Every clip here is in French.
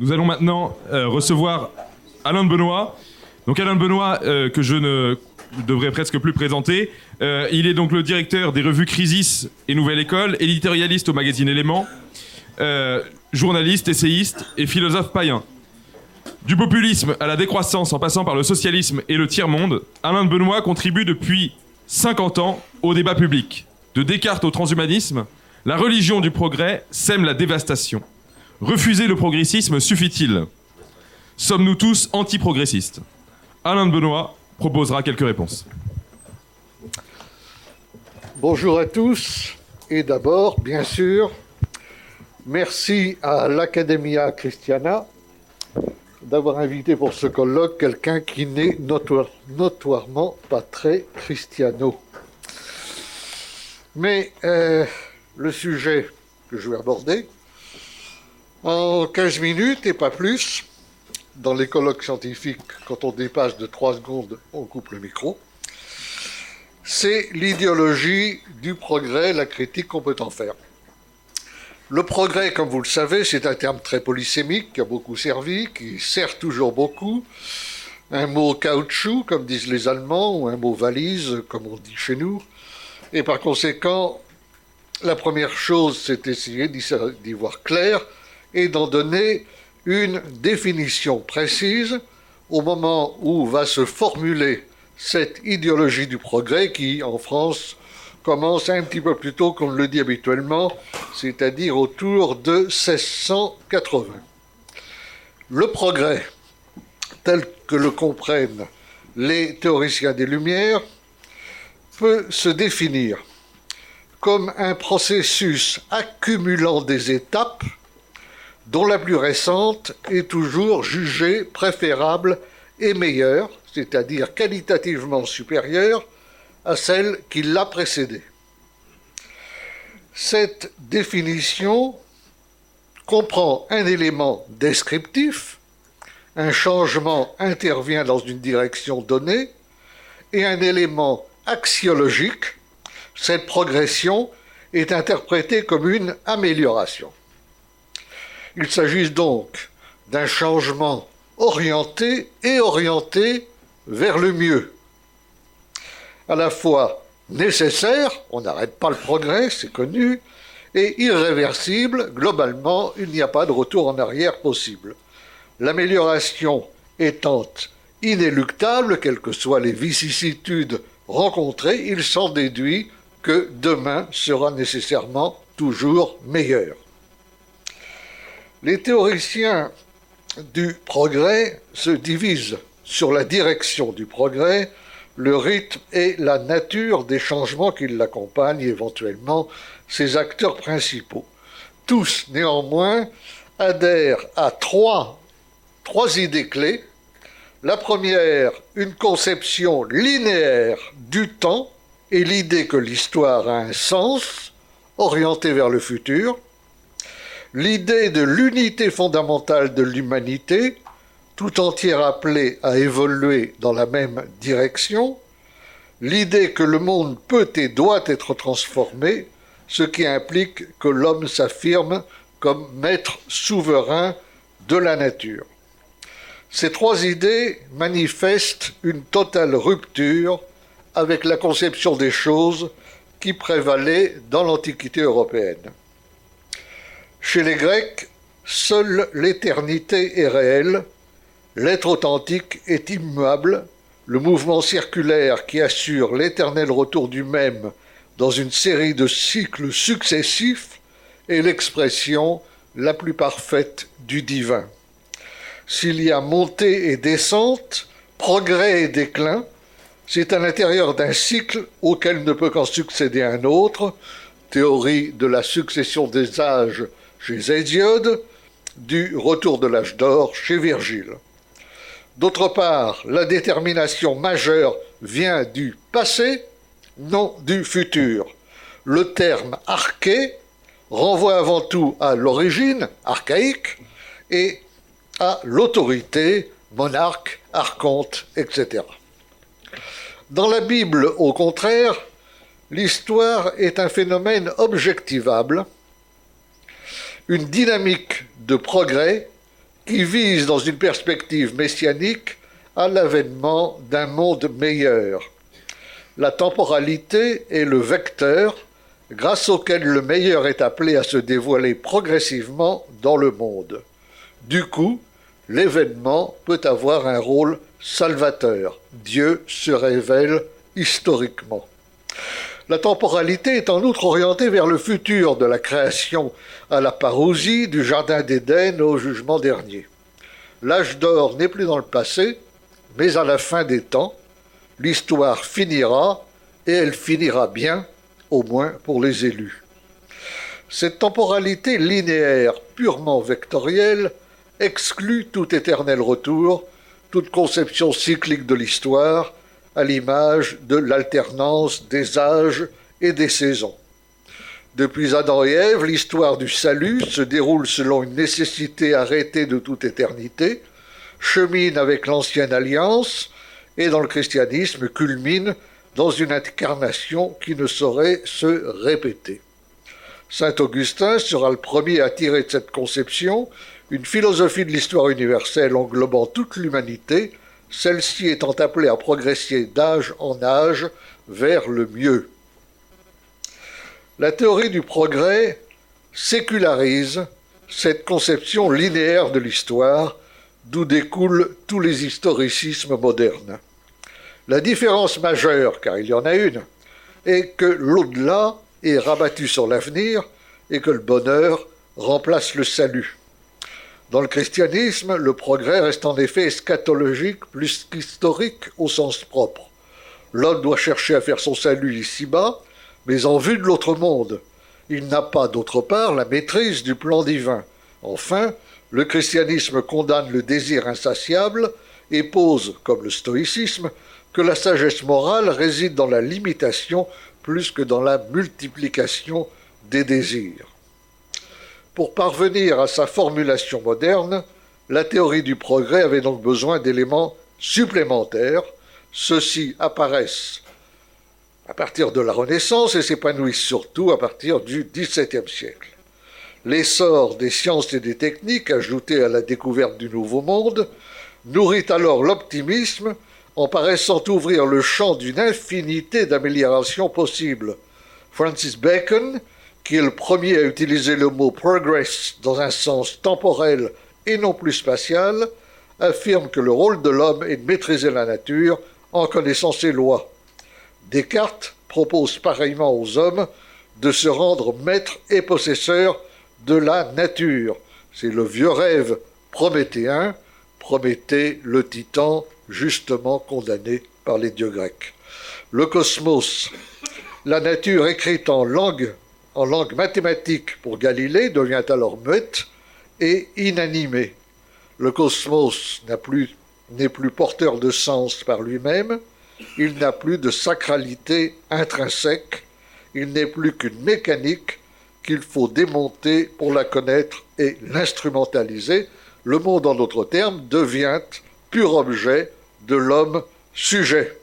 Nous allons maintenant euh, recevoir Alain de Benoît. Donc Alain de Benoît, euh, que je ne devrais presque plus présenter. Euh, il est donc le directeur des revues Crisis et Nouvelle École, éditorialiste au magazine Éléments, journaliste, essayiste et philosophe païen. Du populisme à la décroissance en passant par le socialisme et le tiers-monde, Alain Benoît contribue depuis 50 ans au débat public. De Descartes au transhumanisme, la religion du progrès sème la dévastation. Refuser le progressisme suffit-il? Sommes-nous tous anti-progressistes? Alain de Benoît proposera quelques réponses. Bonjour à tous. Et d'abord, bien sûr, merci à l'Academia Christiana d'avoir invité pour ce colloque quelqu'un qui n'est notoirement pas très christiano. Mais euh, le sujet que je vais aborder en 15 minutes et pas plus. Dans les colloques scientifiques, quand on dépasse de 3 secondes, on coupe le micro. C'est l'idéologie du progrès, la critique qu'on peut en faire. Le progrès, comme vous le savez, c'est un terme très polysémique qui a beaucoup servi, qui sert toujours beaucoup. Un mot caoutchouc, comme disent les Allemands, ou un mot valise, comme on dit chez nous. Et par conséquent, la première chose, c'est d'essayer d'y voir clair et d'en donner une définition précise au moment où va se formuler cette idéologie du progrès qui, en France, commence un petit peu plus tôt qu'on le dit habituellement, c'est-à-dire autour de 1680. Le progrès, tel que le comprennent les théoriciens des Lumières, peut se définir comme un processus accumulant des étapes dont la plus récente est toujours jugée préférable et meilleure, c'est-à-dire qualitativement supérieure à celle qui l'a précédée. Cette définition comprend un élément descriptif, un changement intervient dans une direction donnée, et un élément axiologique, cette progression est interprétée comme une amélioration. Il s'agit donc d'un changement orienté et orienté vers le mieux. À la fois nécessaire, on n'arrête pas le progrès, c'est connu, et irréversible, globalement, il n'y a pas de retour en arrière possible. L'amélioration étant inéluctable, quelles que soient les vicissitudes rencontrées, il s'en déduit que demain sera nécessairement toujours meilleur. Les théoriciens du progrès se divisent sur la direction du progrès, le rythme et la nature des changements qui l'accompagnent, éventuellement ses acteurs principaux. Tous, néanmoins, adhèrent à trois, trois idées clés. La première, une conception linéaire du temps et l'idée que l'histoire a un sens orienté vers le futur l'idée de l'unité fondamentale de l'humanité, tout entière appelée à évoluer dans la même direction, l'idée que le monde peut et doit être transformé, ce qui implique que l'homme s'affirme comme maître souverain de la nature. Ces trois idées manifestent une totale rupture avec la conception des choses qui prévalait dans l'Antiquité européenne. Chez les Grecs, seule l'éternité est réelle, l'être authentique est immuable, le mouvement circulaire qui assure l'éternel retour du même dans une série de cycles successifs est l'expression la plus parfaite du divin. S'il y a montée et descente, progrès et déclin, c'est à l'intérieur d'un cycle auquel ne peut qu'en succéder un autre, théorie de la succession des âges chez Hésiode, du retour de l'âge d'or chez Virgile. D'autre part, la détermination majeure vient du passé, non du futur. Le terme arché renvoie avant tout à l'origine, archaïque, et à l'autorité, monarque, archonte, etc. Dans la Bible, au contraire, l'histoire est un phénomène objectivable une dynamique de progrès qui vise dans une perspective messianique à l'avènement d'un monde meilleur. La temporalité est le vecteur grâce auquel le meilleur est appelé à se dévoiler progressivement dans le monde. Du coup, l'événement peut avoir un rôle salvateur. Dieu se révèle historiquement. La temporalité est en outre orientée vers le futur de la création à la parousie du Jardin d'Éden au jugement dernier. L'âge d'or n'est plus dans le passé, mais à la fin des temps, l'histoire finira, et elle finira bien, au moins pour les élus. Cette temporalité linéaire, purement vectorielle, exclut tout éternel retour, toute conception cyclique de l'histoire, à l'image de l'alternance des âges et des saisons. Depuis Adam et Ève, l'histoire du salut se déroule selon une nécessité arrêtée de toute éternité, chemine avec l'ancienne alliance et dans le christianisme culmine dans une incarnation qui ne saurait se répéter. Saint Augustin sera le premier à tirer de cette conception une philosophie de l'histoire universelle englobant toute l'humanité, celle-ci étant appelée à progresser d'âge en âge vers le mieux. La théorie du progrès sécularise cette conception linéaire de l'histoire, d'où découlent tous les historicismes modernes. La différence majeure, car il y en a une, est que l'au-delà est rabattu sur l'avenir et que le bonheur remplace le salut. Dans le christianisme, le progrès reste en effet eschatologique plus qu'historique au sens propre. L'homme doit chercher à faire son salut ici-bas, mais en vue de l'autre monde. Il n'a pas, d'autre part, la maîtrise du plan divin. Enfin, le christianisme condamne le désir insatiable et pose, comme le stoïcisme, que la sagesse morale réside dans la limitation plus que dans la multiplication des désirs. Pour parvenir à sa formulation moderne, la théorie du progrès avait donc besoin d'éléments supplémentaires. Ceux-ci apparaissent à partir de la Renaissance et s'épanouissent surtout à partir du XVIIe siècle. L'essor des sciences et des techniques, ajouté à la découverte du Nouveau Monde, nourrit alors l'optimisme en paraissant ouvrir le champ d'une infinité d'améliorations possibles. Francis Bacon, qui est le premier à utiliser le mot progress dans un sens temporel et non plus spatial, affirme que le rôle de l'homme est de maîtriser la nature en connaissant ses lois. Descartes propose pareillement aux hommes de se rendre maîtres et possesseurs de la nature. C'est le vieux rêve prométhéen, Prométhée, le titan, justement condamné par les dieux grecs. Le cosmos, la nature écrite en langue en langue mathématique pour Galilée devient alors muette et inanimée. Le cosmos n'est plus, plus porteur de sens par lui-même, il n'a plus de sacralité intrinsèque, il n'est plus qu'une mécanique qu'il faut démonter pour la connaître et l'instrumentaliser. Le monde, en d'autres termes, devient pur objet de l'homme sujet.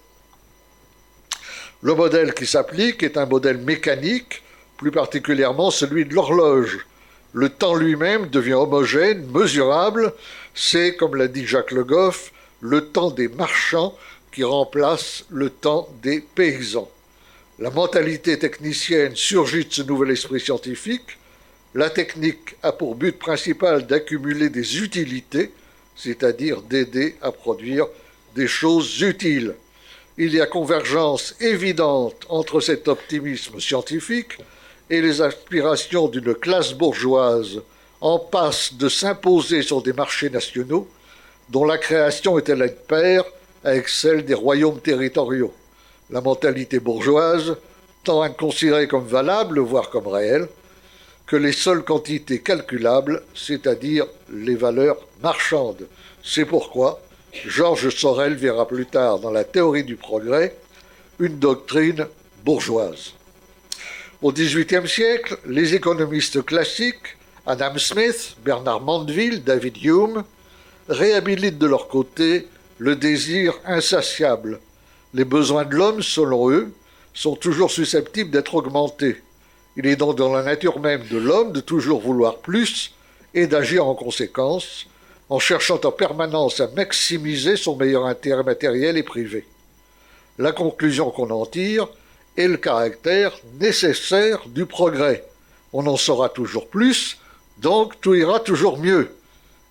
Le modèle qui s'applique est un modèle mécanique plus particulièrement celui de l'horloge. Le temps lui-même devient homogène, mesurable, c'est, comme l'a dit Jacques Le Goff, le temps des marchands qui remplace le temps des paysans. La mentalité technicienne surgit de ce nouvel esprit scientifique. La technique a pour but principal d'accumuler des utilités, c'est-à-dire d'aider à produire des choses utiles. Il y a convergence évidente entre cet optimisme scientifique et les aspirations d'une classe bourgeoise en passe de s'imposer sur des marchés nationaux dont la création était la paire avec celle des royaumes territoriaux. La mentalité bourgeoise tend à considérer comme valable, voire comme réelle, que les seules quantités calculables, c'est-à-dire les valeurs marchandes. C'est pourquoi Georges Sorel verra plus tard dans la théorie du progrès une doctrine bourgeoise. Au XVIIIe siècle, les économistes classiques, Adam Smith, Bernard Mandeville, David Hume, réhabilitent de leur côté le désir insatiable. Les besoins de l'homme, selon eux, sont toujours susceptibles d'être augmentés. Il est donc dans la nature même de l'homme de toujours vouloir plus et d'agir en conséquence. en cherchant en permanence à maximiser son meilleur intérêt matériel et privé. La conclusion qu'on en tire est le caractère nécessaire du progrès. On en saura toujours plus, donc tout ira toujours mieux.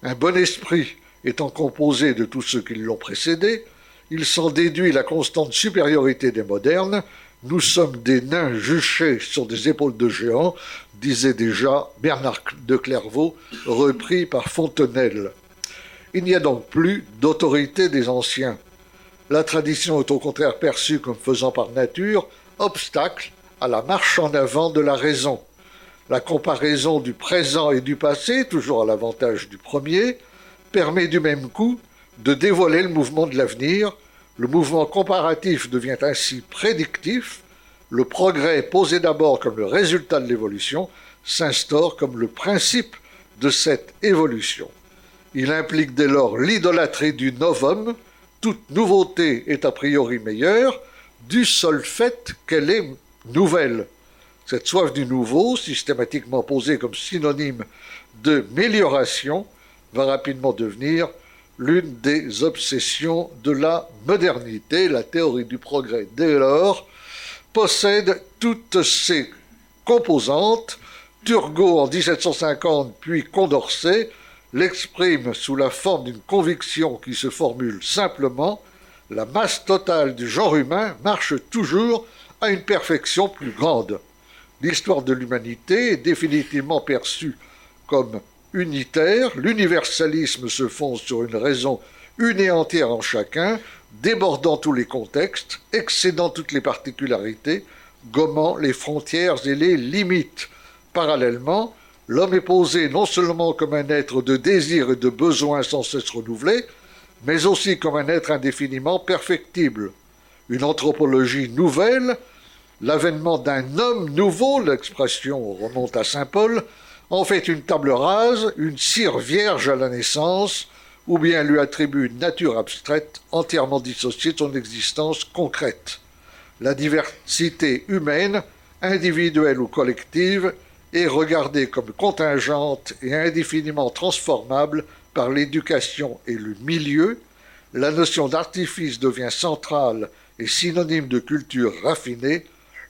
Un bon esprit étant composé de tous ceux qui l'ont précédé, il s'en déduit la constante supériorité des modernes. Nous sommes des nains juchés sur des épaules de géants, disait déjà Bernard de Clairvaux, repris par Fontenelle. Il n'y a donc plus d'autorité des anciens. La tradition est au contraire perçue comme faisant par nature obstacle à la marche en avant de la raison. La comparaison du présent et du passé, toujours à l'avantage du premier, permet du même coup de dévoiler le mouvement de l'avenir. Le mouvement comparatif devient ainsi prédictif. Le progrès, posé d'abord comme le résultat de l'évolution, s'instaure comme le principe de cette évolution. Il implique dès lors l'idolâtrie du novum. Toute nouveauté est a priori meilleure du seul fait qu'elle est nouvelle. Cette soif du nouveau, systématiquement posée comme synonyme de mélioration, va rapidement devenir l'une des obsessions de la modernité. La théorie du progrès, dès lors, possède toutes ses composantes. Turgot, en 1750, puis Condorcet, l'exprime sous la forme d'une conviction qui se formule simplement la masse totale du genre humain marche toujours à une perfection plus grande. L'histoire de l'humanité est définitivement perçue comme unitaire, l'universalisme se fonde sur une raison une et entière en chacun, débordant tous les contextes, excédant toutes les particularités, gommant les frontières et les limites. Parallèlement, l'homme est posé non seulement comme un être de désir et de besoin sans cesse renouvelé, mais aussi comme un être indéfiniment perfectible. Une anthropologie nouvelle, l'avènement d'un homme nouveau, l'expression remonte à Saint Paul, en fait une table rase, une cire vierge à la naissance, ou bien lui attribue une nature abstraite entièrement dissociée de son existence concrète. La diversité humaine, individuelle ou collective, est regardée comme contingente et indéfiniment transformable par l'éducation et le milieu, la notion d'artifice devient centrale et synonyme de culture raffinée,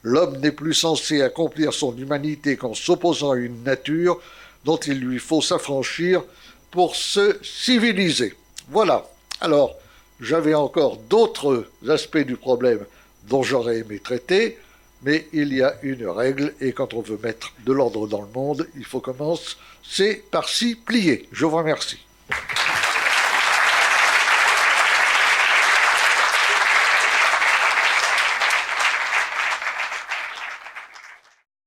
L'homme n'est plus censé accomplir son humanité qu'en s'opposant à une nature dont il lui faut s'affranchir pour se civiliser. Voilà. Alors, j'avais encore d'autres aspects du problème dont j'aurais aimé traiter, mais il y a une règle, et quand on veut mettre de l'ordre dans le monde, il faut commencer par s'y plier. Je vous remercie. Thank you.